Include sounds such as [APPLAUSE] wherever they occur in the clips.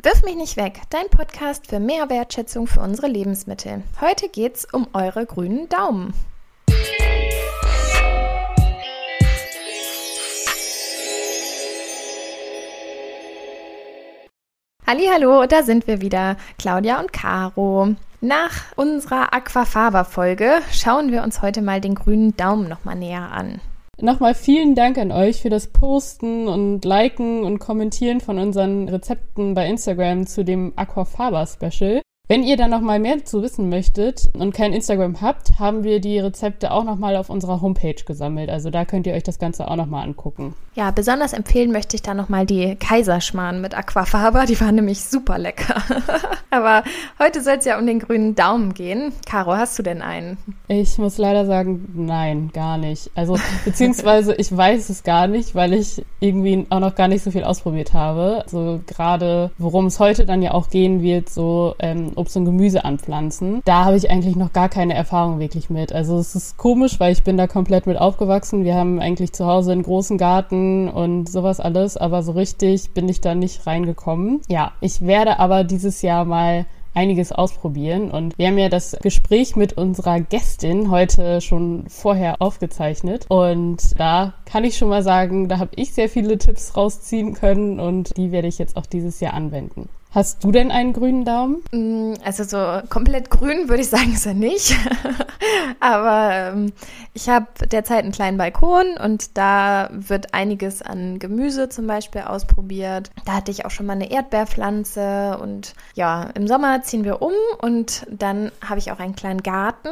Wirf mich nicht weg, dein Podcast für mehr Wertschätzung für unsere Lebensmittel. Heute geht's um eure grünen Daumen. Hallo, da sind wir wieder, Claudia und Caro. Nach unserer Aquafaba Folge schauen wir uns heute mal den grünen Daumen nochmal näher an. Nochmal vielen Dank an euch für das Posten und Liken und Kommentieren von unseren Rezepten bei Instagram zu dem Aquafaba Special. Wenn ihr da noch mal mehr zu wissen möchtet und kein Instagram habt, haben wir die Rezepte auch noch mal auf unserer Homepage gesammelt. Also da könnt ihr euch das Ganze auch noch mal angucken. Ja, besonders empfehlen möchte ich da noch mal die Kaiserschmarrn mit Aquafaba. Die waren nämlich super lecker. [LAUGHS] Aber heute soll es ja um den grünen Daumen gehen. Caro, hast du denn einen? Ich muss leider sagen, nein, gar nicht. Also beziehungsweise ich weiß es gar nicht, weil ich irgendwie auch noch gar nicht so viel ausprobiert habe. Also gerade worum es heute dann ja auch gehen wird, so ähm, Obst und Gemüse anpflanzen. Da habe ich eigentlich noch gar keine Erfahrung wirklich mit. Also es ist komisch, weil ich bin da komplett mit aufgewachsen. Wir haben eigentlich zu Hause einen großen Garten und sowas alles, aber so richtig bin ich da nicht reingekommen. Ja, ich werde aber dieses Jahr mal einiges ausprobieren. Und wir haben ja das Gespräch mit unserer Gästin heute schon vorher aufgezeichnet. Und da kann ich schon mal sagen, da habe ich sehr viele Tipps rausziehen können und die werde ich jetzt auch dieses Jahr anwenden. Hast du denn einen grünen Daumen? Mm, also so komplett grün würde ich sagen, ist er nicht. [LAUGHS] Aber ähm, ich habe derzeit einen kleinen Balkon und da wird einiges an Gemüse zum Beispiel ausprobiert. Da hatte ich auch schon mal eine Erdbeerpflanze und ja, im Sommer ziehen wir um und dann habe ich auch einen kleinen Garten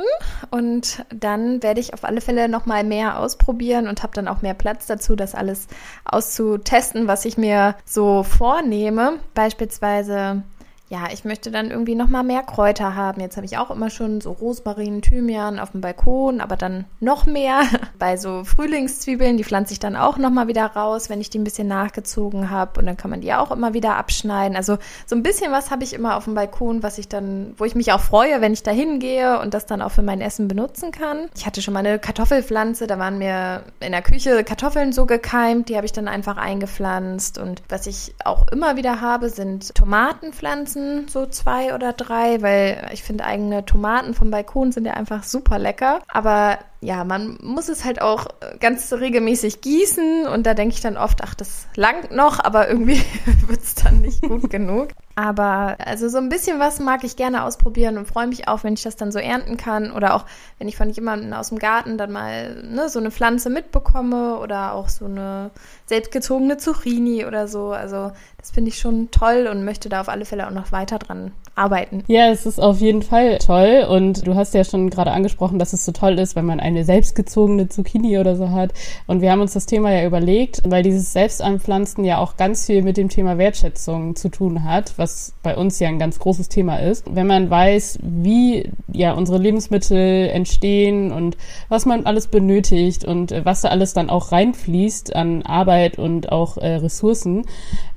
und dann werde ich auf alle Fälle noch mal mehr ausprobieren und habe dann auch mehr Platz dazu, das alles auszutesten, was ich mir so vornehme. Beispielsweise beziehungsweise ja, ich möchte dann irgendwie noch mal mehr Kräuter haben. Jetzt habe ich auch immer schon so Rosmarin, Thymian auf dem Balkon, aber dann noch mehr. [LAUGHS] Bei so Frühlingszwiebeln, die pflanze ich dann auch noch mal wieder raus, wenn ich die ein bisschen nachgezogen habe und dann kann man die auch immer wieder abschneiden. Also so ein bisschen was habe ich immer auf dem Balkon, was ich dann, wo ich mich auch freue, wenn ich da hingehe und das dann auch für mein Essen benutzen kann. Ich hatte schon mal eine Kartoffelpflanze, da waren mir in der Küche Kartoffeln so gekeimt, die habe ich dann einfach eingepflanzt und was ich auch immer wieder habe, sind Tomatenpflanzen essen, so zwei oder drei, weil ich finde eigene Tomaten vom Balkon sind ja einfach super lecker. Aber ja, man muss es halt auch ganz regelmäßig gießen und da denke ich dann oft, ach, das langt noch, aber irgendwie [LAUGHS] wird es dann nicht gut [LAUGHS] genug. Aber also so ein bisschen was mag ich gerne ausprobieren und freue mich auch, wenn ich das dann so ernten kann oder auch wenn ich von jemandem aus dem Garten dann mal ne, so eine Pflanze mitbekomme oder auch so eine selbstgezogene Zucchini oder so. Also das finde ich schon toll und möchte da auf alle Fälle auch noch weiter dran arbeiten. Ja, es ist auf jeden Fall toll und du hast ja schon gerade angesprochen, dass es so toll ist, wenn man eine selbstgezogene Zucchini oder so hat. Und wir haben uns das Thema ja überlegt, weil dieses Selbstanpflanzen ja auch ganz viel mit dem Thema Wertschätzung zu tun hat, was bei uns ja ein ganz großes Thema ist. Wenn man weiß, wie ja unsere Lebensmittel entstehen und was man alles benötigt und was da alles dann auch reinfließt an Arbeit und auch äh, Ressourcen,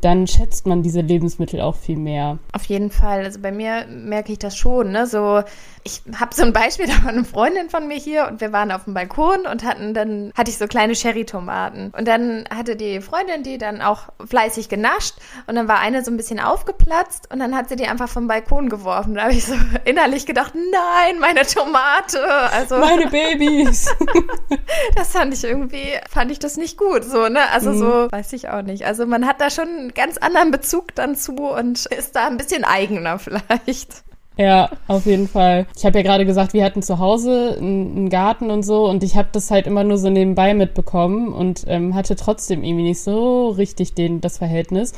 dann schätzt man diese Lebensmittel auch viel mehr. Auf jeden Fall. Also bei mir merke ich das schon. Ne? So, ich habe so ein Beispiel, [LAUGHS] da war eine Freundin von mir hier und wir waren auf dem Balkon und hatten dann, hatte ich so kleine Cherry-Tomaten. Und dann hatte die Freundin die dann auch fleißig genascht und dann war eine so ein bisschen aufgeplatzt und dann hat sie die einfach vom Balkon geworfen. Da habe ich so [LAUGHS] innerlich gedacht, nein, meine Tomate. Also, meine [LAUGHS] Babys. das fand ich irgendwie, fand ich das nicht gut. So, ne? Also mhm. so, weiß ich auch nicht. Also man hat da schon einen ganz anderen Bezug dann zu und ist da ein bisschen eigener vielleicht. Ja, auf jeden Fall. Ich habe ja gerade gesagt, wir hatten zu Hause einen Garten und so und ich habe das halt immer nur so nebenbei mitbekommen und ähm, hatte trotzdem irgendwie nicht so richtig den, das Verhältnis.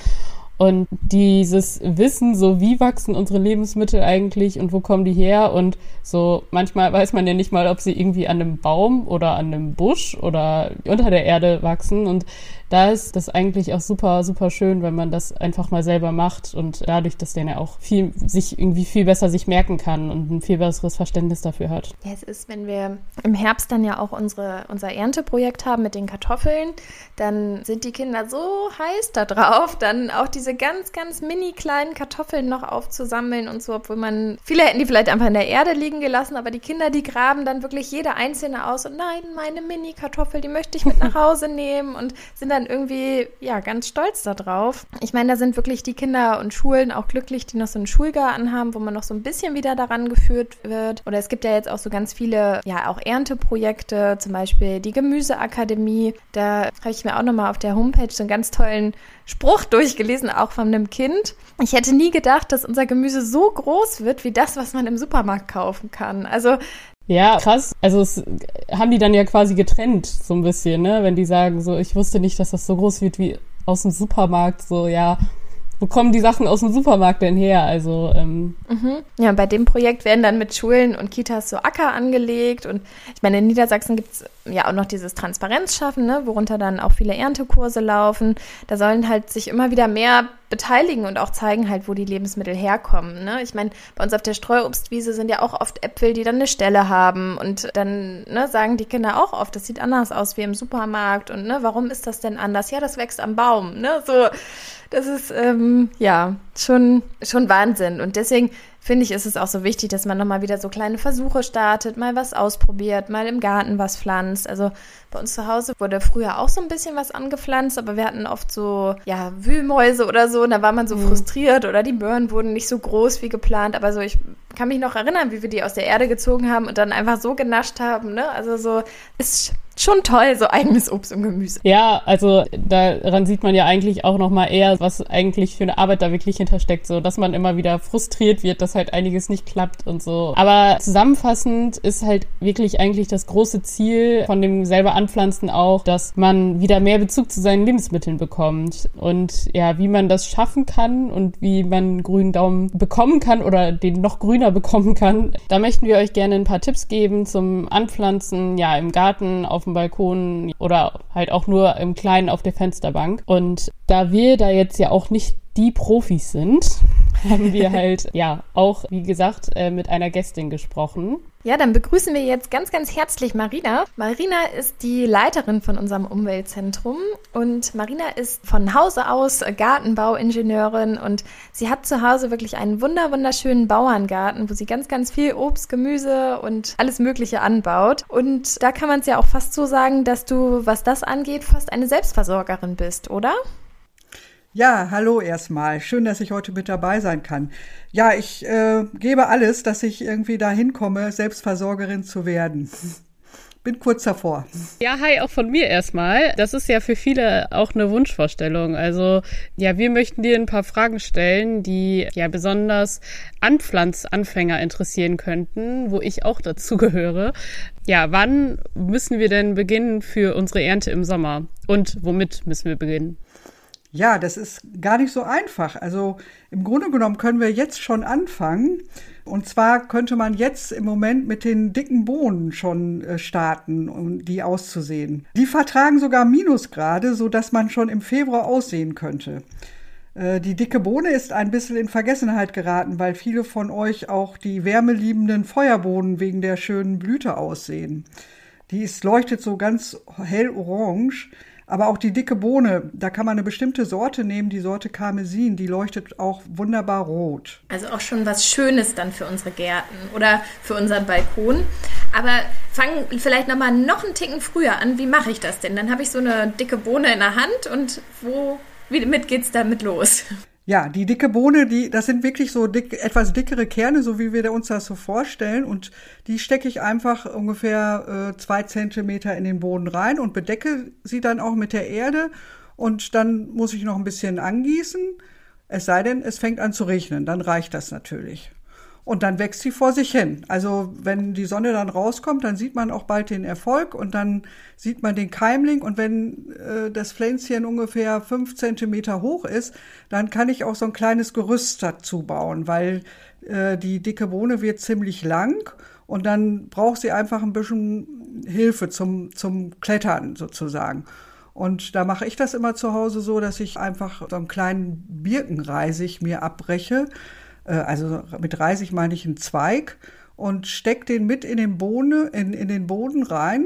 Und dieses Wissen, so wie wachsen unsere Lebensmittel eigentlich und wo kommen die her und so manchmal weiß man ja nicht mal, ob sie irgendwie an einem Baum oder an einem Busch oder unter der Erde wachsen und da ist das eigentlich auch super, super schön, wenn man das einfach mal selber macht und dadurch, dass der ja auch viel, sich irgendwie viel besser sich merken kann und ein viel besseres Verständnis dafür hat. Ja, es ist, wenn wir im Herbst dann ja auch unsere, unser Ernteprojekt haben mit den Kartoffeln, dann sind die Kinder so heiß da drauf, dann auch diese ganz, ganz mini kleinen Kartoffeln noch aufzusammeln und so, obwohl man, viele hätten die vielleicht einfach in der Erde liegen gelassen, aber die Kinder, die graben dann wirklich jede einzelne aus und nein, meine Mini-Kartoffel, die möchte ich mit nach Hause nehmen und sind dann irgendwie, ja, ganz stolz darauf. Ich meine, da sind wirklich die Kinder und Schulen auch glücklich, die noch so einen Schulgarten haben, wo man noch so ein bisschen wieder daran geführt wird. Oder es gibt ja jetzt auch so ganz viele, ja, auch Ernteprojekte, zum Beispiel die Gemüseakademie. Da habe ich mir auch nochmal auf der Homepage so einen ganz tollen Spruch durchgelesen, auch von einem Kind. Ich hätte nie gedacht, dass unser Gemüse so groß wird wie das, was man im Supermarkt kaufen kann. Also ja, krass. Also es haben die dann ja quasi getrennt, so ein bisschen, ne? Wenn die sagen, so, ich wusste nicht, dass das so groß wird wie aus dem Supermarkt, so, ja, wo kommen die Sachen aus dem Supermarkt denn her? Also ähm mhm. ja, bei dem Projekt werden dann mit Schulen und Kitas so Acker angelegt und ich meine, in Niedersachsen gibt's ja auch noch dieses Transparenz schaffen, ne, worunter dann auch viele Erntekurse laufen. Da sollen halt sich immer wieder mehr beteiligen und auch zeigen halt, wo die Lebensmittel herkommen. Ne? Ich meine, bei uns auf der Streuobstwiese sind ja auch oft Äpfel, die dann eine Stelle haben und dann ne, sagen die Kinder auch oft, das sieht anders aus wie im Supermarkt und ne, warum ist das denn anders? Ja, das wächst am Baum. Ne? So, das ist ähm, ja schon schon Wahnsinn und deswegen finde ich, ist es auch so wichtig, dass man nochmal wieder so kleine Versuche startet, mal was ausprobiert, mal im Garten was pflanzt. Also bei uns zu Hause wurde früher auch so ein bisschen was angepflanzt, aber wir hatten oft so, ja, Wühlmäuse oder so und da war man so mhm. frustriert oder die Möhren wurden nicht so groß wie geplant. Aber so, ich kann mich noch erinnern, wie wir die aus der Erde gezogen haben und dann einfach so genascht haben, ne? Also so, ist schon toll, so eigenes Obst und Gemüse. Ja, also daran sieht man ja eigentlich auch nochmal eher, was eigentlich für eine Arbeit da wirklich hintersteckt, so dass man immer wieder frustriert wird, dass halt einiges nicht klappt und so. Aber zusammenfassend ist halt wirklich eigentlich das große Ziel von dem selber Anpflanzen auch, dass man wieder mehr Bezug zu seinen Lebensmitteln bekommt und ja, wie man das schaffen kann und wie man grünen Daumen bekommen kann oder den noch grüner bekommen kann. Da möchten wir euch gerne ein paar Tipps geben zum Anpflanzen, ja, im Garten, auf dem Balkon oder halt auch nur im Kleinen auf der Fensterbank. Und da wir da jetzt ja auch nicht die Profis sind, [LAUGHS] haben wir [LAUGHS] halt ja auch, wie gesagt, äh, mit einer Gästin gesprochen. Ja, dann begrüßen wir jetzt ganz, ganz herzlich Marina. Marina ist die Leiterin von unserem Umweltzentrum und Marina ist von Hause aus Gartenbauingenieurin und sie hat zu Hause wirklich einen wunder, wunderschönen Bauerngarten, wo sie ganz, ganz viel Obst, Gemüse und alles Mögliche anbaut. Und da kann man es ja auch fast so sagen, dass du, was das angeht, fast eine Selbstversorgerin bist, oder? Ja, hallo erstmal. Schön, dass ich heute mit dabei sein kann. Ja, ich äh, gebe alles, dass ich irgendwie dahin komme, Selbstversorgerin zu werden. Bin kurz davor. Ja, hi, auch von mir erstmal. Das ist ja für viele auch eine Wunschvorstellung. Also, ja, wir möchten dir ein paar Fragen stellen, die ja besonders Anpflanzanfänger interessieren könnten, wo ich auch dazu gehöre. Ja, wann müssen wir denn beginnen für unsere Ernte im Sommer? Und womit müssen wir beginnen? Ja, das ist gar nicht so einfach. Also im Grunde genommen können wir jetzt schon anfangen. Und zwar könnte man jetzt im Moment mit den dicken Bohnen schon äh, starten, um die auszusehen. Die vertragen sogar Minusgrade, so dass man schon im Februar aussehen könnte. Äh, die dicke Bohne ist ein bisschen in Vergessenheit geraten, weil viele von euch auch die wärmeliebenden Feuerbohnen wegen der schönen Blüte aussehen. Die ist, leuchtet so ganz hell orange. Aber auch die dicke Bohne, da kann man eine bestimmte Sorte nehmen, die Sorte Karmesin, die leuchtet auch wunderbar rot. Also auch schon was Schönes dann für unsere Gärten oder für unseren Balkon. Aber fangen vielleicht nochmal noch einen Ticken früher an. Wie mache ich das denn? Dann habe ich so eine dicke Bohne in der Hand und wo, wie mit geht's damit los? Ja, die dicke Bohne, die, das sind wirklich so dick, etwas dickere Kerne, so wie wir uns das so vorstellen. Und die stecke ich einfach ungefähr äh, zwei Zentimeter in den Boden rein und bedecke sie dann auch mit der Erde. Und dann muss ich noch ein bisschen angießen. Es sei denn, es fängt an zu regnen, dann reicht das natürlich. Und dann wächst sie vor sich hin. Also wenn die Sonne dann rauskommt, dann sieht man auch bald den Erfolg und dann sieht man den Keimling. Und wenn äh, das Pflänzchen ungefähr fünf Zentimeter hoch ist, dann kann ich auch so ein kleines Gerüst dazu bauen, weil äh, die dicke Bohne wird ziemlich lang und dann braucht sie einfach ein bisschen Hilfe zum, zum Klettern sozusagen. Und da mache ich das immer zu Hause so, dass ich einfach so einen kleinen Birkenreisig mir abbreche also mit Reisig meine ich einen Zweig und steckt den mit in den, Bohne, in, in den Boden rein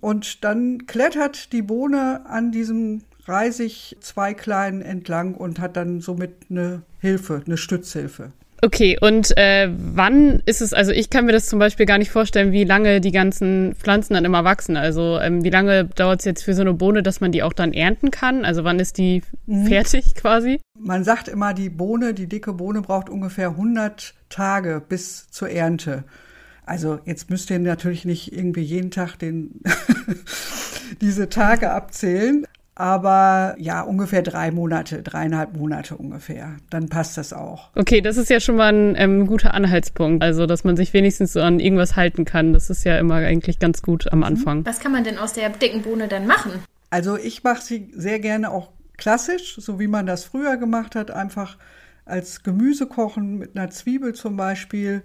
und dann klettert die Bohne an diesem Reisig zwei Kleinen entlang und hat dann somit eine Hilfe, eine Stützhilfe. Okay, und äh, wann ist es, also ich kann mir das zum Beispiel gar nicht vorstellen, wie lange die ganzen Pflanzen dann immer wachsen. Also ähm, wie lange dauert es jetzt für so eine Bohne, dass man die auch dann ernten kann? Also wann ist die mhm. fertig quasi? Man sagt immer, die Bohne, die dicke Bohne braucht ungefähr 100 Tage bis zur Ernte. Also jetzt müsst ihr natürlich nicht irgendwie jeden Tag den [LAUGHS] diese Tage abzählen, aber ja, ungefähr drei Monate, dreieinhalb Monate ungefähr. Dann passt das auch. Okay, das ist ja schon mal ein ähm, guter Anhaltspunkt. Also, dass man sich wenigstens so an irgendwas halten kann. Das ist ja immer eigentlich ganz gut am mhm. Anfang. Was kann man denn aus der dicken Bohne denn machen? Also, ich mache sie sehr gerne auch klassisch, so wie man das früher gemacht hat. Einfach als Gemüse kochen mit einer Zwiebel zum Beispiel.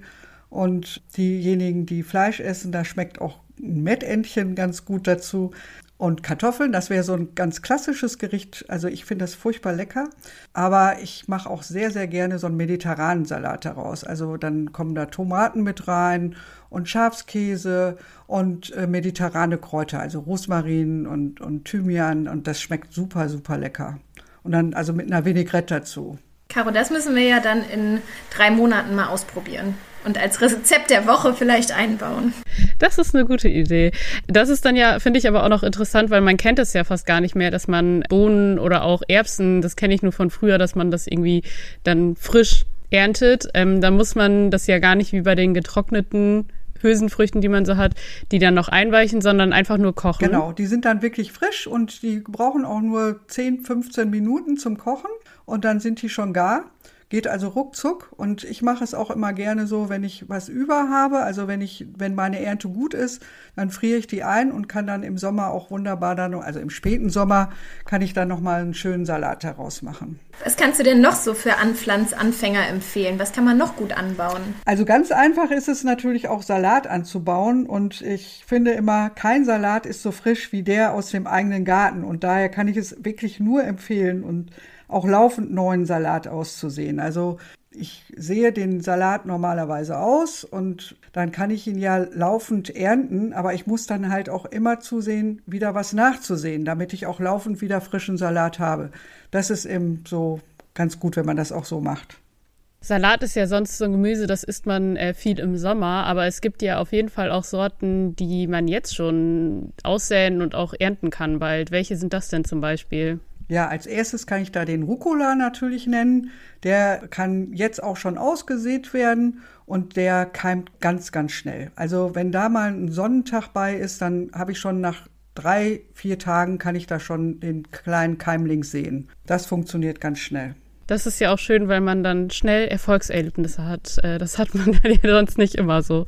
Und diejenigen, die Fleisch essen, da schmeckt auch ein Mettentchen ganz gut dazu und Kartoffeln. Das wäre so ein ganz klassisches Gericht. Also ich finde das furchtbar lecker. Aber ich mache auch sehr, sehr gerne so einen mediterranen Salat daraus. Also dann kommen da Tomaten mit rein und Schafskäse und äh, mediterrane Kräuter, also Rosmarin und, und Thymian. Und das schmeckt super, super lecker. Und dann also mit einer Vinaigrette dazu. Caro, das müssen wir ja dann in drei Monaten mal ausprobieren und als Rezept der Woche vielleicht einbauen. Das ist eine gute Idee. Das ist dann ja, finde ich aber auch noch interessant, weil man kennt es ja fast gar nicht mehr, dass man Bohnen oder auch Erbsen, das kenne ich nur von früher, dass man das irgendwie dann frisch erntet. Ähm, da muss man das ja gar nicht wie bei den getrockneten Hülsenfrüchten, die man so hat, die dann noch einweichen, sondern einfach nur kochen. Genau, die sind dann wirklich frisch und die brauchen auch nur 10, 15 Minuten zum Kochen und dann sind die schon gar. Geht also ruckzuck und ich mache es auch immer gerne so, wenn ich was über habe, also wenn ich, wenn meine Ernte gut ist, dann friere ich die ein und kann dann im Sommer auch wunderbar dann, also im späten Sommer kann ich dann nochmal einen schönen Salat daraus machen. Was kannst du denn noch so für Anpflanzanfänger empfehlen? Was kann man noch gut anbauen? Also ganz einfach ist es natürlich auch Salat anzubauen und ich finde immer, kein Salat ist so frisch wie der aus dem eigenen Garten und daher kann ich es wirklich nur empfehlen und auch laufend neuen Salat auszusehen. Also ich sehe den Salat normalerweise aus und dann kann ich ihn ja laufend ernten, aber ich muss dann halt auch immer zusehen, wieder was nachzusehen, damit ich auch laufend wieder frischen Salat habe. Das ist eben so ganz gut, wenn man das auch so macht. Salat ist ja sonst so ein Gemüse, das isst man äh, viel im Sommer, aber es gibt ja auf jeden Fall auch Sorten, die man jetzt schon aussäen und auch ernten kann bald. Welche sind das denn zum Beispiel? Ja, als erstes kann ich da den Rucola natürlich nennen. Der kann jetzt auch schon ausgesät werden und der keimt ganz, ganz schnell. Also wenn da mal ein Sonnentag bei ist, dann habe ich schon nach drei, vier Tagen kann ich da schon den kleinen Keimling sehen. Das funktioniert ganz schnell. Das ist ja auch schön, weil man dann schnell Erfolgserlebnisse hat. Äh, das hat man [LAUGHS] ja sonst nicht immer so.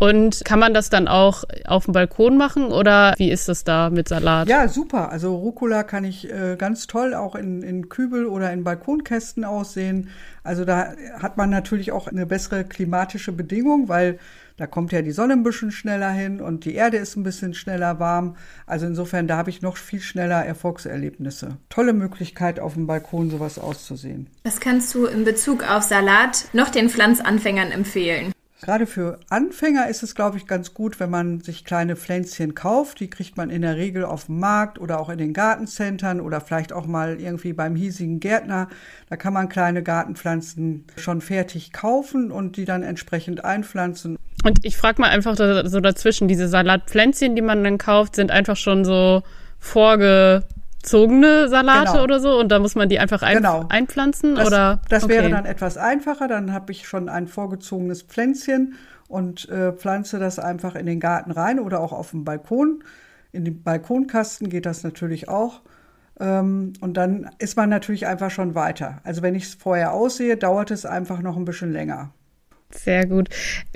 Und kann man das dann auch auf dem Balkon machen oder wie ist das da mit Salat? Ja, super. Also Rucola kann ich äh, ganz toll auch in, in Kübel oder in Balkonkästen aussehen. Also da hat man natürlich auch eine bessere klimatische Bedingung, weil da kommt ja die Sonne ein bisschen schneller hin und die Erde ist ein bisschen schneller warm. Also insofern, da habe ich noch viel schneller Erfolgserlebnisse. Tolle Möglichkeit, auf dem Balkon sowas auszusehen. Was kannst du in Bezug auf Salat noch den Pflanzanfängern empfehlen? Gerade für Anfänger ist es, glaube ich, ganz gut, wenn man sich kleine Pflänzchen kauft. Die kriegt man in der Regel auf dem Markt oder auch in den Gartencentern oder vielleicht auch mal irgendwie beim hiesigen Gärtner. Da kann man kleine Gartenpflanzen schon fertig kaufen und die dann entsprechend einpflanzen. Und ich frage mal einfach so dazwischen, diese Salatpflänzchen, die man dann kauft, sind einfach schon so vorge gezogene Salate genau. oder so und da muss man die einfach ein, genau. einpflanzen das, oder? das okay. wäre dann etwas einfacher. Dann habe ich schon ein vorgezogenes Pflänzchen und äh, pflanze das einfach in den Garten rein oder auch auf dem Balkon. In den Balkonkasten geht das natürlich auch. Ähm, und dann ist man natürlich einfach schon weiter. Also wenn ich es vorher aussehe dauert es einfach noch ein bisschen länger. Sehr gut.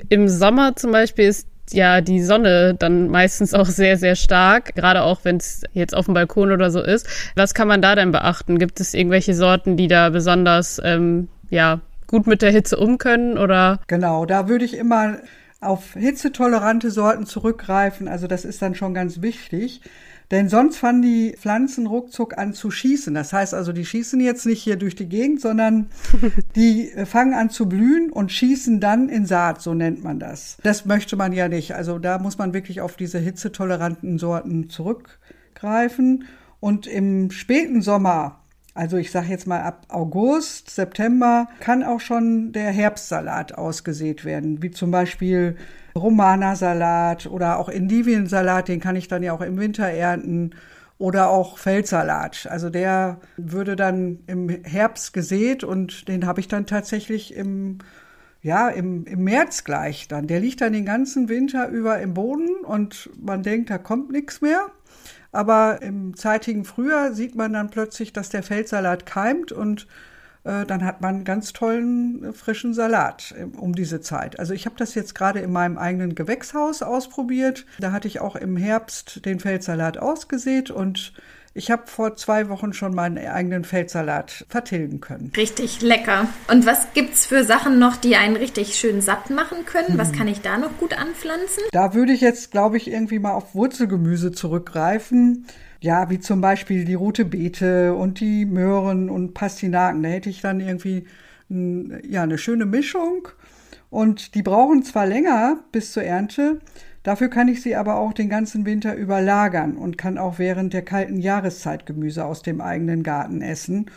Im Sommer zum Beispiel ist ja die Sonne dann meistens auch sehr, sehr stark, gerade auch wenn es jetzt auf dem Balkon oder so ist. Was kann man da denn beachten? Gibt es irgendwelche Sorten, die da besonders ähm, ja, gut mit der Hitze um können oder? Genau, da würde ich immer auf hitzetolerante Sorten zurückgreifen. Also das ist dann schon ganz wichtig. Denn sonst fangen die Pflanzen ruckzuck an zu schießen. Das heißt also, die schießen jetzt nicht hier durch die Gegend, sondern [LAUGHS] die äh, fangen an zu blühen und schießen dann in Saat, so nennt man das. Das möchte man ja nicht. Also da muss man wirklich auf diese hitzetoleranten Sorten zurückgreifen. Und im späten Sommer, also ich sage jetzt mal ab August, September, kann auch schon der Herbstsalat ausgesät werden, wie zum Beispiel Romana-Salat oder auch Endiviensalat, den kann ich dann ja auch im Winter ernten oder auch Feldsalat. Also der würde dann im Herbst gesät und den habe ich dann tatsächlich im ja, im, im März gleich dann. Der liegt dann den ganzen Winter über im Boden und man denkt, da kommt nichts mehr. Aber im zeitigen Frühjahr sieht man dann plötzlich, dass der Feldsalat keimt und äh, dann hat man ganz tollen äh, frischen Salat äh, um diese Zeit. Also ich habe das jetzt gerade in meinem eigenen Gewächshaus ausprobiert. Da hatte ich auch im Herbst den Feldsalat ausgesät und ich habe vor zwei Wochen schon meinen eigenen Feldsalat vertilgen können. Richtig lecker. Und was gibt's für Sachen noch, die einen richtig schön satt machen können? Was kann ich da noch gut anpflanzen? Da würde ich jetzt, glaube ich, irgendwie mal auf Wurzelgemüse zurückgreifen. Ja, wie zum Beispiel die rote Beete und die Möhren und Pastinaken. Da hätte ich dann irgendwie ja, eine schöne Mischung. Und die brauchen zwar länger bis zur Ernte, Dafür kann ich sie aber auch den ganzen Winter überlagern und kann auch während der kalten Jahreszeit Gemüse aus dem eigenen Garten essen.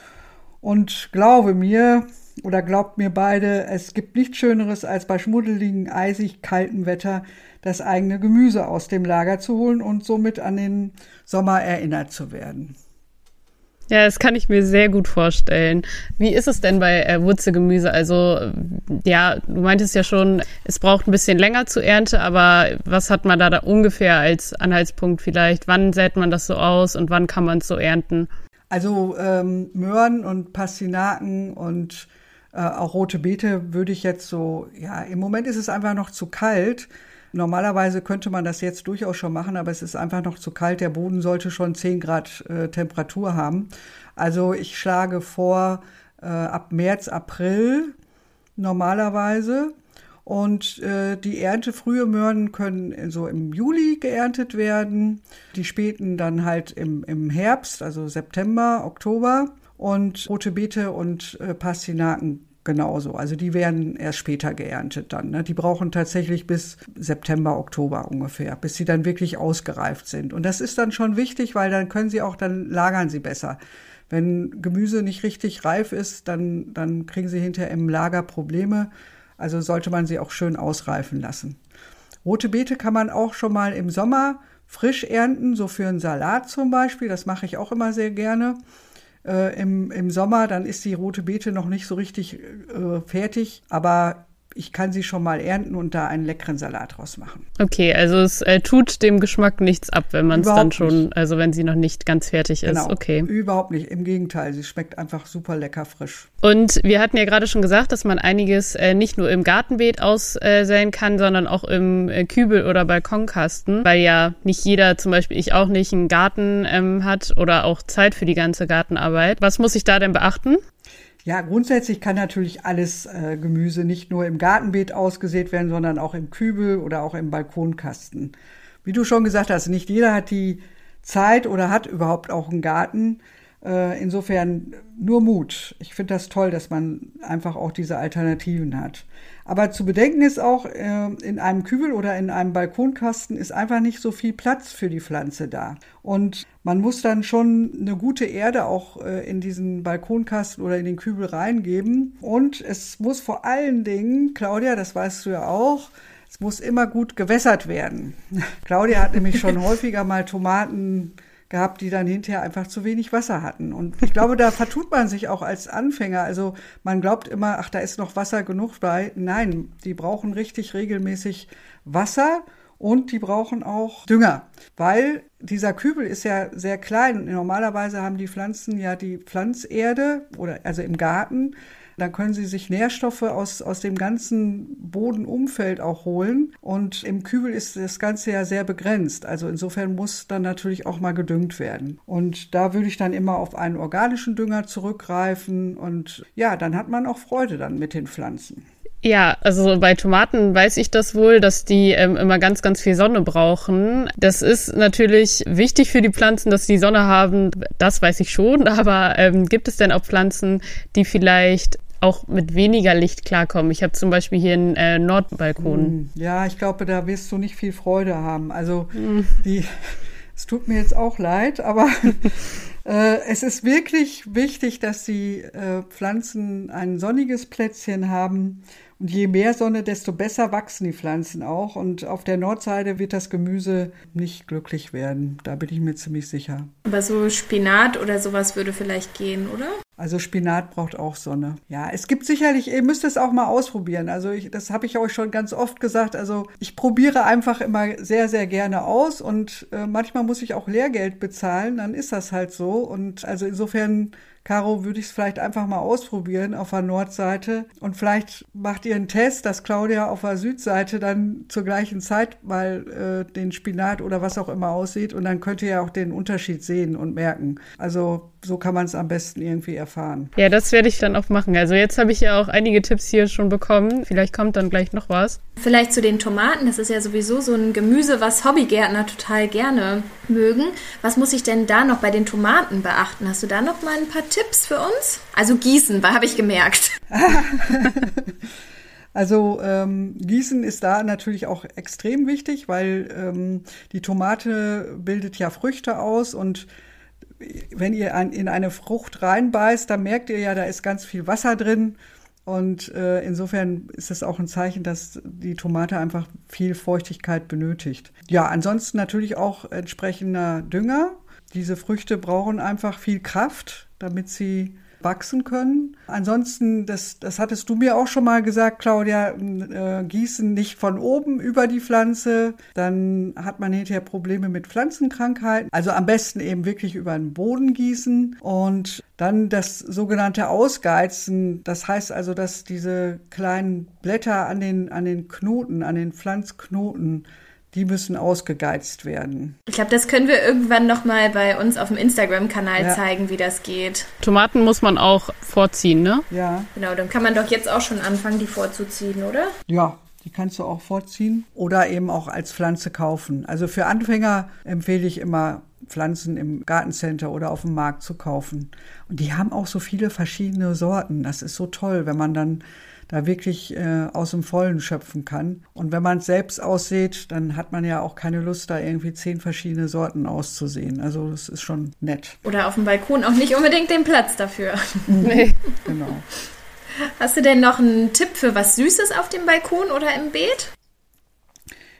Und glaube mir, oder glaubt mir beide, es gibt nichts Schöneres, als bei schmuddeligen, eisig kaltem Wetter das eigene Gemüse aus dem Lager zu holen und somit an den Sommer erinnert zu werden. Ja, das kann ich mir sehr gut vorstellen. Wie ist es denn bei äh, Wurzelgemüse? Also, ja, du meintest ja schon, es braucht ein bisschen länger zur Ernte, aber was hat man da, da ungefähr als Anhaltspunkt vielleicht? Wann sät man das so aus und wann kann man es so ernten? Also ähm, Möhren und Pastinaken und äh, auch rote Beete würde ich jetzt so, ja, im Moment ist es einfach noch zu kalt. Normalerweise könnte man das jetzt durchaus schon machen, aber es ist einfach noch zu kalt. Der Boden sollte schon 10 Grad äh, Temperatur haben. Also ich schlage vor, äh, ab März, April normalerweise. Und äh, die Erntefrühe Möhren können so im Juli geerntet werden, die späten dann halt im, im Herbst, also September, Oktober. Und rote Beete und äh, Pastinaken genauso. Also die werden erst später geerntet dann. Ne? Die brauchen tatsächlich bis September, Oktober ungefähr, bis sie dann wirklich ausgereift sind. Und das ist dann schon wichtig, weil dann können sie auch, dann lagern sie besser. Wenn Gemüse nicht richtig reif ist, dann, dann kriegen sie hinterher im Lager Probleme. Also sollte man sie auch schön ausreifen lassen. Rote Beete kann man auch schon mal im Sommer frisch ernten, so für einen Salat zum Beispiel. Das mache ich auch immer sehr gerne äh, im, im Sommer, dann ist die rote Beete noch nicht so richtig äh, fertig, aber ich kann sie schon mal ernten und da einen leckeren Salat draus machen. Okay, also es äh, tut dem Geschmack nichts ab, wenn man es dann schon, nicht. also wenn sie noch nicht ganz fertig ist. Genau, okay. Überhaupt nicht. Im Gegenteil, sie schmeckt einfach super lecker frisch. Und wir hatten ja gerade schon gesagt, dass man einiges äh, nicht nur im Gartenbeet aussäen kann, sondern auch im äh, Kübel oder Balkonkasten, weil ja nicht jeder, zum Beispiel ich auch nicht, einen Garten ähm, hat oder auch Zeit für die ganze Gartenarbeit. Was muss ich da denn beachten? Ja, grundsätzlich kann natürlich alles äh, Gemüse nicht nur im Gartenbeet ausgesät werden, sondern auch im Kübel oder auch im Balkonkasten. Wie du schon gesagt hast, nicht jeder hat die Zeit oder hat überhaupt auch einen Garten. Äh, insofern nur Mut. Ich finde das toll, dass man einfach auch diese Alternativen hat. Aber zu bedenken ist auch, äh, in einem Kübel oder in einem Balkonkasten ist einfach nicht so viel Platz für die Pflanze da. Und man muss dann schon eine gute Erde auch äh, in diesen Balkonkasten oder in den Kübel reingeben. Und es muss vor allen Dingen, Claudia, das weißt du ja auch, es muss immer gut gewässert werden. [LAUGHS] Claudia hat nämlich schon [LAUGHS] häufiger mal Tomaten gehabt, die dann hinterher einfach zu wenig Wasser hatten. Und ich glaube, da vertut man sich auch als Anfänger. Also man glaubt immer, ach, da ist noch Wasser genug bei. Nein, die brauchen richtig regelmäßig Wasser und die brauchen auch Dünger, weil dieser Kübel ist ja sehr klein. Normalerweise haben die Pflanzen ja die Pflanzerde oder also im Garten dann können Sie sich Nährstoffe aus, aus dem ganzen Bodenumfeld auch holen. Und im Kübel ist das Ganze ja sehr begrenzt. Also insofern muss dann natürlich auch mal gedüngt werden. Und da würde ich dann immer auf einen organischen Dünger zurückgreifen. Und ja, dann hat man auch Freude dann mit den Pflanzen. Ja, also bei Tomaten weiß ich das wohl, dass die ähm, immer ganz, ganz viel Sonne brauchen. Das ist natürlich wichtig für die Pflanzen, dass die Sonne haben. Das weiß ich schon. [LAUGHS] Aber ähm, gibt es denn auch Pflanzen, die vielleicht auch mit weniger Licht klarkommen. Ich habe zum Beispiel hier einen äh, Nordbalkon. Hm, ja, ich glaube, da wirst du nicht viel Freude haben. Also mm. die [LAUGHS] Es tut mir jetzt auch leid, aber [LAUGHS] äh, es ist wirklich wichtig, dass die äh, Pflanzen ein sonniges Plätzchen haben. Und je mehr Sonne, desto besser wachsen die Pflanzen auch. Und auf der Nordseite wird das Gemüse nicht glücklich werden. Da bin ich mir ziemlich sicher. Aber so Spinat oder sowas würde vielleicht gehen, oder? Also Spinat braucht auch Sonne. Ja, es gibt sicherlich, ihr müsst es auch mal ausprobieren. Also ich, das habe ich euch schon ganz oft gesagt. Also ich probiere einfach immer sehr, sehr gerne aus und äh, manchmal muss ich auch Lehrgeld bezahlen. Dann ist das halt so. Und also insofern Caro, würde ich es vielleicht einfach mal ausprobieren auf der Nordseite. Und vielleicht macht ihr einen Test, dass Claudia auf der Südseite dann zur gleichen Zeit mal äh, den Spinat oder was auch immer aussieht. Und dann könnt ihr ja auch den Unterschied sehen und merken. Also so kann man es am besten irgendwie erfahren. Ja, das werde ich dann auch machen. Also jetzt habe ich ja auch einige Tipps hier schon bekommen. Vielleicht kommt dann gleich noch was. Vielleicht zu den Tomaten. Das ist ja sowieso so ein Gemüse, was Hobbygärtner total gerne mögen. Was muss ich denn da noch bei den Tomaten beachten? Hast du da noch mal ein paar Tipps für uns? Also gießen, habe ich gemerkt. [LAUGHS] [LAUGHS] Also ähm, Gießen ist da natürlich auch extrem wichtig, weil ähm, die Tomate bildet ja Früchte aus und wenn ihr ein, in eine Frucht reinbeißt, dann merkt ihr ja, da ist ganz viel Wasser drin. Und äh, insofern ist es auch ein Zeichen, dass die Tomate einfach viel Feuchtigkeit benötigt. Ja, ansonsten natürlich auch entsprechender Dünger. Diese Früchte brauchen einfach viel Kraft, damit sie wachsen können. Ansonsten, das, das hattest du mir auch schon mal gesagt, Claudia, äh, gießen nicht von oben über die Pflanze, dann hat man hinterher Probleme mit Pflanzenkrankheiten. Also am besten eben wirklich über den Boden gießen und dann das sogenannte Ausgeizen. Das heißt also, dass diese kleinen Blätter an den, an den Knoten, an den Pflanzknoten die müssen ausgegeizt werden. Ich glaube, das können wir irgendwann noch mal bei uns auf dem Instagram-Kanal ja. zeigen, wie das geht. Tomaten muss man auch vorziehen, ne? Ja. Genau, dann kann man doch jetzt auch schon anfangen, die vorzuziehen, oder? Ja, die kannst du auch vorziehen oder eben auch als Pflanze kaufen. Also für Anfänger empfehle ich immer Pflanzen im Gartencenter oder auf dem Markt zu kaufen. Und die haben auch so viele verschiedene Sorten. Das ist so toll, wenn man dann da wirklich äh, aus dem Vollen schöpfen kann. Und wenn man es selbst aussieht, dann hat man ja auch keine Lust, da irgendwie zehn verschiedene Sorten auszusehen. Also das ist schon nett. Oder auf dem Balkon auch nicht unbedingt den Platz dafür. nee. Genau. Hast du denn noch einen Tipp für was Süßes auf dem Balkon oder im Beet?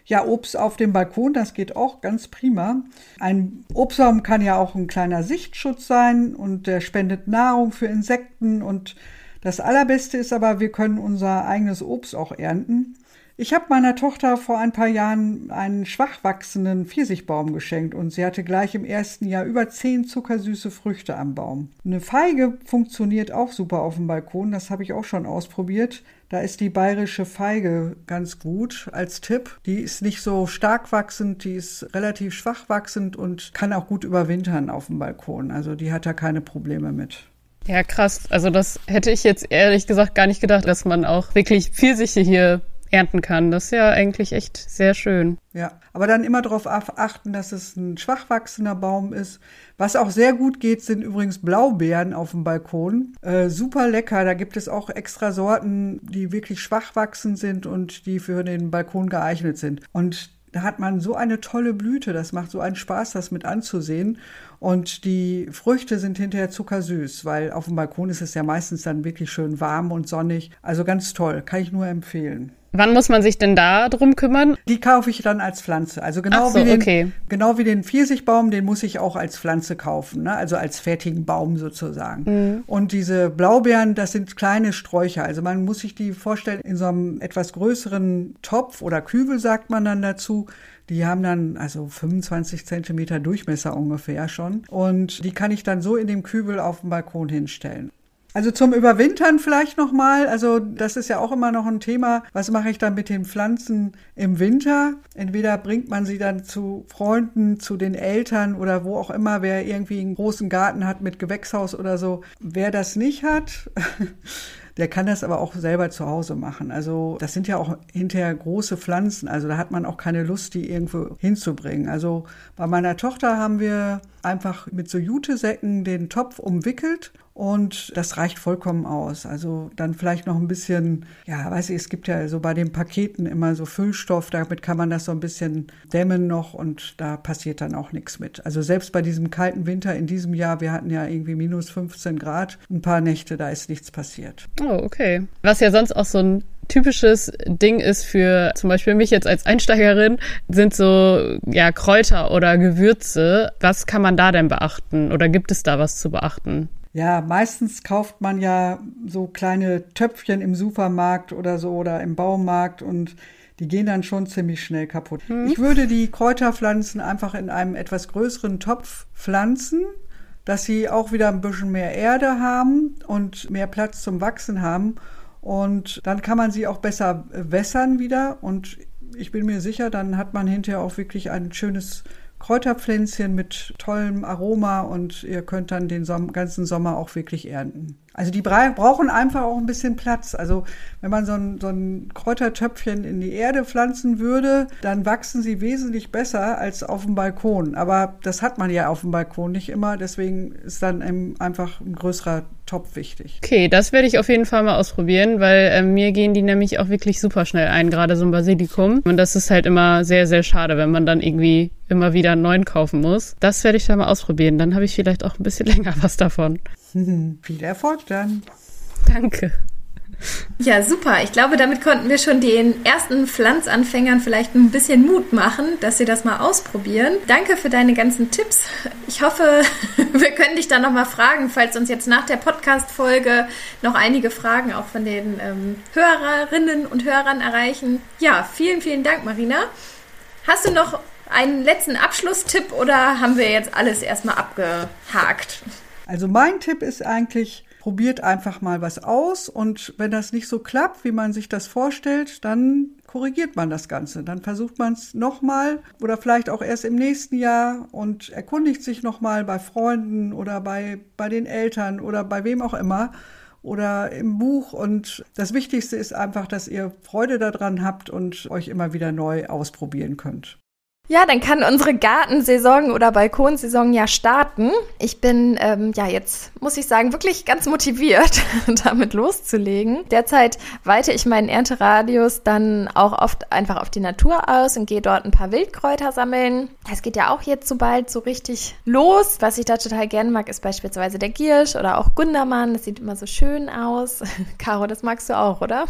Ja, Obst auf dem Balkon, das geht auch ganz prima. Ein Obstbaum kann ja auch ein kleiner Sichtschutz sein und der spendet Nahrung für Insekten und das Allerbeste ist aber, wir können unser eigenes Obst auch ernten. Ich habe meiner Tochter vor ein paar Jahren einen schwach wachsenden Pfirsichbaum geschenkt und sie hatte gleich im ersten Jahr über zehn zuckersüße Früchte am Baum. Eine Feige funktioniert auch super auf dem Balkon, das habe ich auch schon ausprobiert. Da ist die bayerische Feige ganz gut als Tipp. Die ist nicht so stark wachsend, die ist relativ schwach wachsend und kann auch gut überwintern auf dem Balkon. Also die hat da keine Probleme mit. Ja, krass. Also das hätte ich jetzt ehrlich gesagt gar nicht gedacht, dass man auch wirklich Pfirsiche hier ernten kann. Das ist ja eigentlich echt sehr schön. Ja, aber dann immer darauf achten, dass es ein schwach wachsender Baum ist. Was auch sehr gut geht, sind übrigens Blaubeeren auf dem Balkon. Äh, super lecker. Da gibt es auch extra Sorten, die wirklich schwach wachsend sind und die für den Balkon geeignet sind. Und da hat man so eine tolle Blüte. Das macht so einen Spaß, das mit anzusehen. Und die Früchte sind hinterher zuckersüß, weil auf dem Balkon ist es ja meistens dann wirklich schön warm und sonnig. Also ganz toll, kann ich nur empfehlen. Wann muss man sich denn da drum kümmern? Die kaufe ich dann als Pflanze. Also genau, so, wie, den, okay. genau wie den Pfirsichbaum, den muss ich auch als Pflanze kaufen, ne? also als fertigen Baum sozusagen. Mhm. Und diese Blaubeeren, das sind kleine Sträucher. Also man muss sich die vorstellen in so einem etwas größeren Topf oder Kübel, sagt man dann dazu. Die haben dann also 25 Zentimeter Durchmesser ungefähr schon. Und die kann ich dann so in dem Kübel auf dem Balkon hinstellen. Also zum Überwintern vielleicht nochmal. Also das ist ja auch immer noch ein Thema. Was mache ich dann mit den Pflanzen im Winter? Entweder bringt man sie dann zu Freunden, zu den Eltern oder wo auch immer, wer irgendwie einen großen Garten hat mit Gewächshaus oder so. Wer das nicht hat, [LAUGHS] Der kann das aber auch selber zu Hause machen. Also das sind ja auch hinterher große Pflanzen. Also da hat man auch keine Lust, die irgendwo hinzubringen. Also bei meiner Tochter haben wir einfach mit so Jutesäcken den Topf umwickelt Und das reicht vollkommen aus. Also dann vielleicht noch ein bisschen, ja, weiß ich, es gibt ja so bei den Paketen immer so Füllstoff, damit kann man das so ein bisschen dämmen noch und da passiert dann auch nichts mit. Also selbst bei diesem kalten Winter in diesem Jahr, wir hatten ja irgendwie minus 15 Grad, ein paar Nächte, da ist nichts passiert. Oh, okay. Was ja sonst auch so ein typisches Ding ist für zum Beispiel mich jetzt als Einsteigerin, sind so ja Kräuter oder Gewürze. Was kann man da denn beachten oder gibt es da was zu beachten? Ja, meistens kauft man ja so kleine Töpfchen im Supermarkt oder so oder im Baumarkt und die gehen dann schon ziemlich schnell kaputt. Hm. Ich würde die Kräuterpflanzen einfach in einem etwas größeren Topf pflanzen, dass sie auch wieder ein bisschen mehr Erde haben und mehr Platz zum Wachsen haben. Und dann kann man sie auch besser wässern wieder. Und ich bin mir sicher, dann hat man hinterher auch wirklich ein schönes Kräuterpflänzchen mit tollem Aroma und ihr könnt dann den ganzen Sommer auch wirklich ernten. Also die brauchen einfach auch ein bisschen Platz. Also wenn man so ein, so ein Kräutertöpfchen in die Erde pflanzen würde, dann wachsen sie wesentlich besser als auf dem Balkon. Aber das hat man ja auf dem Balkon nicht immer. Deswegen ist dann einfach ein größerer Topf wichtig. Okay, das werde ich auf jeden Fall mal ausprobieren, weil äh, mir gehen die nämlich auch wirklich super schnell ein, gerade so ein Basilikum. Und das ist halt immer sehr, sehr schade, wenn man dann irgendwie immer wieder einen neuen kaufen muss. Das werde ich da mal ausprobieren. Dann habe ich vielleicht auch ein bisschen [LAUGHS] länger was davon. [LAUGHS] Viel Erfolg dann. Danke. Ja, super. Ich glaube, damit konnten wir schon den ersten Pflanzanfängern vielleicht ein bisschen Mut machen, dass sie das mal ausprobieren. Danke für deine ganzen Tipps. Ich hoffe, [LAUGHS] wir können dich dann nochmal fragen, falls uns jetzt nach der Podcast-Folge noch einige Fragen auch von den ähm, Hörerinnen und Hörern erreichen. Ja, vielen, vielen Dank, Marina. Hast du noch einen letzten Abschlusstipp oder haben wir jetzt alles erstmal abgehakt? Also mein Tipp ist eigentlich, probiert einfach mal was aus und wenn das nicht so klappt, wie man sich das vorstellt, dann korrigiert man das Ganze. Dann versucht man es nochmal oder vielleicht auch erst im nächsten Jahr und erkundigt sich nochmal bei Freunden oder bei, bei den Eltern oder bei wem auch immer oder im Buch. Und das Wichtigste ist einfach, dass ihr Freude daran habt und euch immer wieder neu ausprobieren könnt. Ja, dann kann unsere Gartensaison oder Balkonsaison ja starten. Ich bin ähm, ja jetzt, muss ich sagen, wirklich ganz motiviert, [LAUGHS] damit loszulegen. Derzeit weite ich meinen Ernteradius dann auch oft einfach auf die Natur aus und gehe dort ein paar Wildkräuter sammeln. Es geht ja auch jetzt so bald so richtig los. Was ich da total gerne mag, ist beispielsweise der Giersch oder auch Gundermann. Das sieht immer so schön aus. [LAUGHS] Caro, das magst du auch, oder?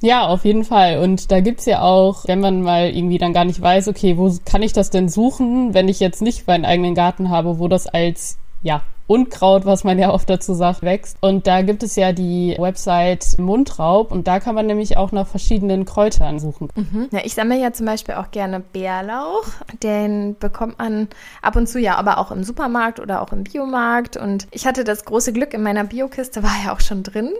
Ja, auf jeden Fall. Und da gibt's ja auch, wenn man mal irgendwie dann gar nicht weiß, okay, wo kann ich das denn suchen, wenn ich jetzt nicht meinen eigenen Garten habe, wo das als, ja, Unkraut, was man ja oft dazu sagt, wächst. Und da gibt es ja die Website Mundraub und da kann man nämlich auch nach verschiedenen Kräutern suchen. Mhm. Ja, ich sammle ja zum Beispiel auch gerne Bärlauch. Den bekommt man ab und zu ja aber auch im Supermarkt oder auch im Biomarkt. Und ich hatte das große Glück, in meiner Biokiste war ja auch schon drin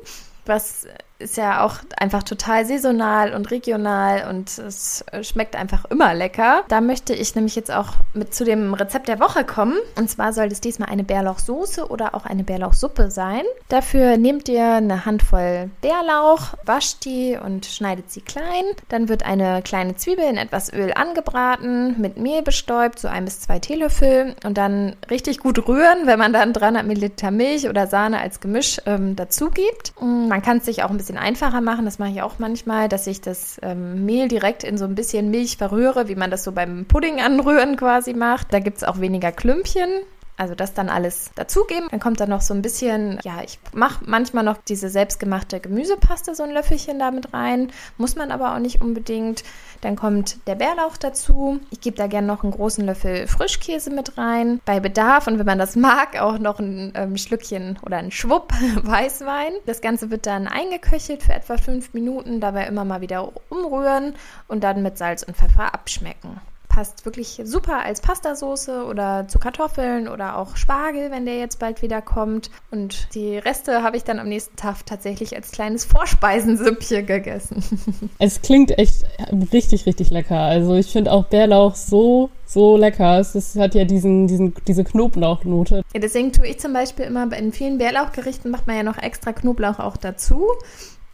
was ist ja auch einfach total saisonal und regional und es schmeckt einfach immer lecker. Da möchte ich nämlich jetzt auch mit zu dem Rezept der Woche kommen. Und zwar soll es diesmal eine Bärlauchsoße oder auch eine Bärlauchsuppe sein. Dafür nehmt ihr eine Handvoll Bärlauch, wascht die und schneidet sie klein. Dann wird eine kleine Zwiebel in etwas Öl angebraten, mit Mehl bestäubt, so ein bis zwei Teelöffel und dann richtig gut rühren, wenn man dann 300 Milliliter Milch oder Sahne als Gemisch ähm, dazu gibt. Man kann es sich auch ein bisschen bisschen einfacher machen. Das mache ich auch manchmal, dass ich das ähm, Mehl direkt in so ein bisschen Milch verrühre, wie man das so beim Pudding anrühren quasi macht. Da gibt es auch weniger Klümpchen. Also das dann alles dazugeben. Dann kommt da noch so ein bisschen, ja, ich mache manchmal noch diese selbstgemachte Gemüsepaste, so ein Löffelchen damit rein. Muss man aber auch nicht unbedingt. Dann kommt der Bärlauch dazu. Ich gebe da gerne noch einen großen Löffel Frischkäse mit rein. Bei Bedarf und wenn man das mag, auch noch ein ähm, Schlückchen oder ein Schwupp [LAUGHS] Weißwein. Das Ganze wird dann eingeköchelt für etwa fünf Minuten. Dabei immer mal wieder umrühren und dann mit Salz und Pfeffer abschmecken passt wirklich super als Pastasoße oder zu Kartoffeln oder auch Spargel, wenn der jetzt bald wieder kommt. Und die Reste habe ich dann am nächsten Tag tatsächlich als kleines Vorspeisensüppchen gegessen. [LAUGHS] Es klingt echt richtig, richtig lecker. Also ich finde auch Bärlauch so, so lecker. Es hat ja diesen, diesen, diese Knoblauchnote. Ja, deswegen tue ich zum Beispiel immer in vielen Bärlauchgerichten macht man ja noch extra Knoblauch auch dazu.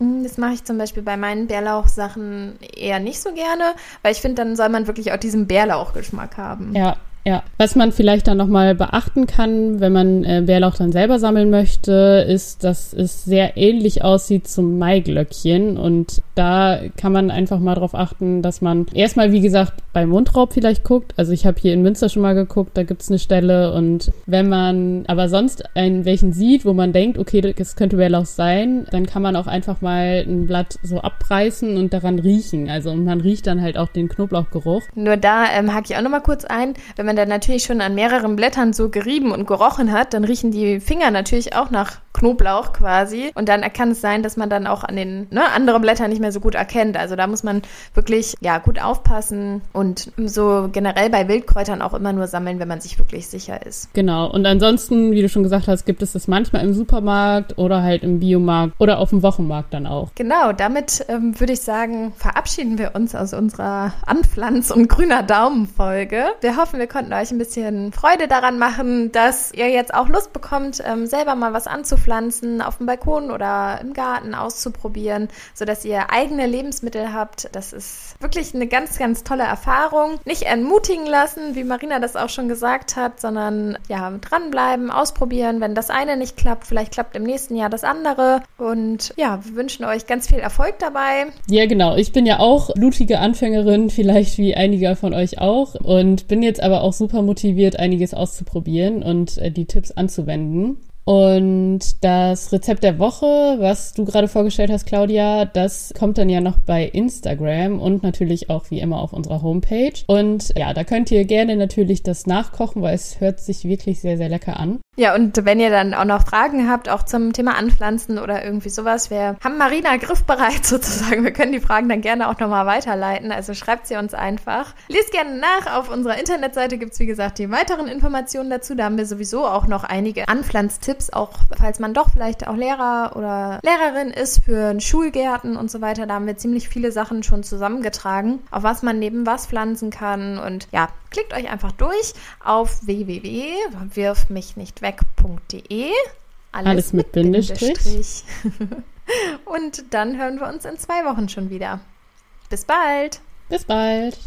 Hm, das mache ich zum Beispiel bei meinen Bärlauchsachen eher nicht so gerne, weil ich finde, dann soll man wirklich auch diesen Bärlauchgeschmack haben. Ja, Ja, was man vielleicht dann nochmal beachten kann, wenn man äh, Bärlauch dann selber sammeln möchte, ist, dass es sehr ähnlich aussieht zum Maiglöckchen. Und da kann man einfach mal darauf achten, dass man erstmal, wie gesagt, beim Mundraub vielleicht guckt. Also ich habe hier in Münster schon mal geguckt, da gibt's eine Stelle. Und wenn man aber sonst einen welchen sieht, wo man denkt, okay, das könnte Bärlauch sein, dann kann man auch einfach mal ein Blatt so abreißen und daran riechen. Also man riecht dann halt auch den Knoblauchgeruch. Nur da ähm, hake ich auch nochmal kurz ein, wenn man man dann natürlich schon an mehreren Blättern so gerieben und gerochen hat, dann riechen die Finger natürlich auch nach Knoblauch quasi. Und dann kann es sein, dass man dann auch an den ne, anderen Blättern nicht mehr so gut erkennt. Also da muss man wirklich ja gut aufpassen und so generell bei Wildkräutern auch immer nur sammeln, wenn man sich wirklich sicher ist. Genau. Und ansonsten, wie du schon gesagt hast, gibt es das manchmal im Supermarkt oder halt im Biomarkt oder auf dem Wochenmarkt dann auch. Genau. Damit ähm, würde ich sagen, verabschieden wir uns aus unserer Anpflanz- und grüner Daumen-Folge. Wir hoffen, wir konnten euch ein bisschen Freude daran machen, dass ihr jetzt auch Lust bekommt, ähm, selber mal was anzupflanzen, auf dem Balkon oder im Garten auszuprobieren, sodass ihr eigene Lebensmittel habt. Das ist wirklich eine ganz, ganz tolle Erfahrung. Nicht entmutigen lassen, wie Marina das auch schon gesagt hat, sondern ja, dranbleiben, ausprobieren. Wenn das eine nicht klappt, vielleicht klappt im nächsten Jahr das andere. Und ja, wir wünschen euch ganz viel Erfolg dabei. Ja, genau. Ich bin ja auch blutige Anfängerin, vielleicht wie einige von euch auch. Und bin jetzt aber auch super motiviert, einiges auszuprobieren und äh, die Tipps anzuwenden. Und das Rezept der Woche, was du gerade vorgestellt hast, Claudia, das kommt dann ja noch bei Instagram und natürlich auch wie immer auf unserer Homepage. Und ja, da könnt ihr gerne natürlich das nachkochen, weil es hört sich wirklich sehr, sehr lecker an. Ja, und wenn ihr dann auch noch Fragen habt, auch zum Thema Anpflanzen oder irgendwie sowas, wir haben Marina griffbereit [LAUGHS] sozusagen. Wir können die Fragen dann gerne auch nochmal weiterleiten. Also schreibt sie uns einfach. Lest gerne nach. Auf unserer Internetseite gibt's wie gesagt, die weiteren Informationen dazu. Da haben wir sowieso auch noch einige Anpflanztipps, auch falls man doch vielleicht auch Lehrer oder Lehrerin ist für Schulgärten und so weiter. Da haben wir ziemlich viele Sachen schon zusammengetragen, auf was man neben was pflanzen kann. Und ja, klickt euch einfach durch auf www.wirfmichnichtweg.de. Alles, Alles mit, mit Bindestrich. Bindestrich. [LAUGHS] Und dann hören wir uns in zwei Wochen schon wieder. Bis bald. Bis bald.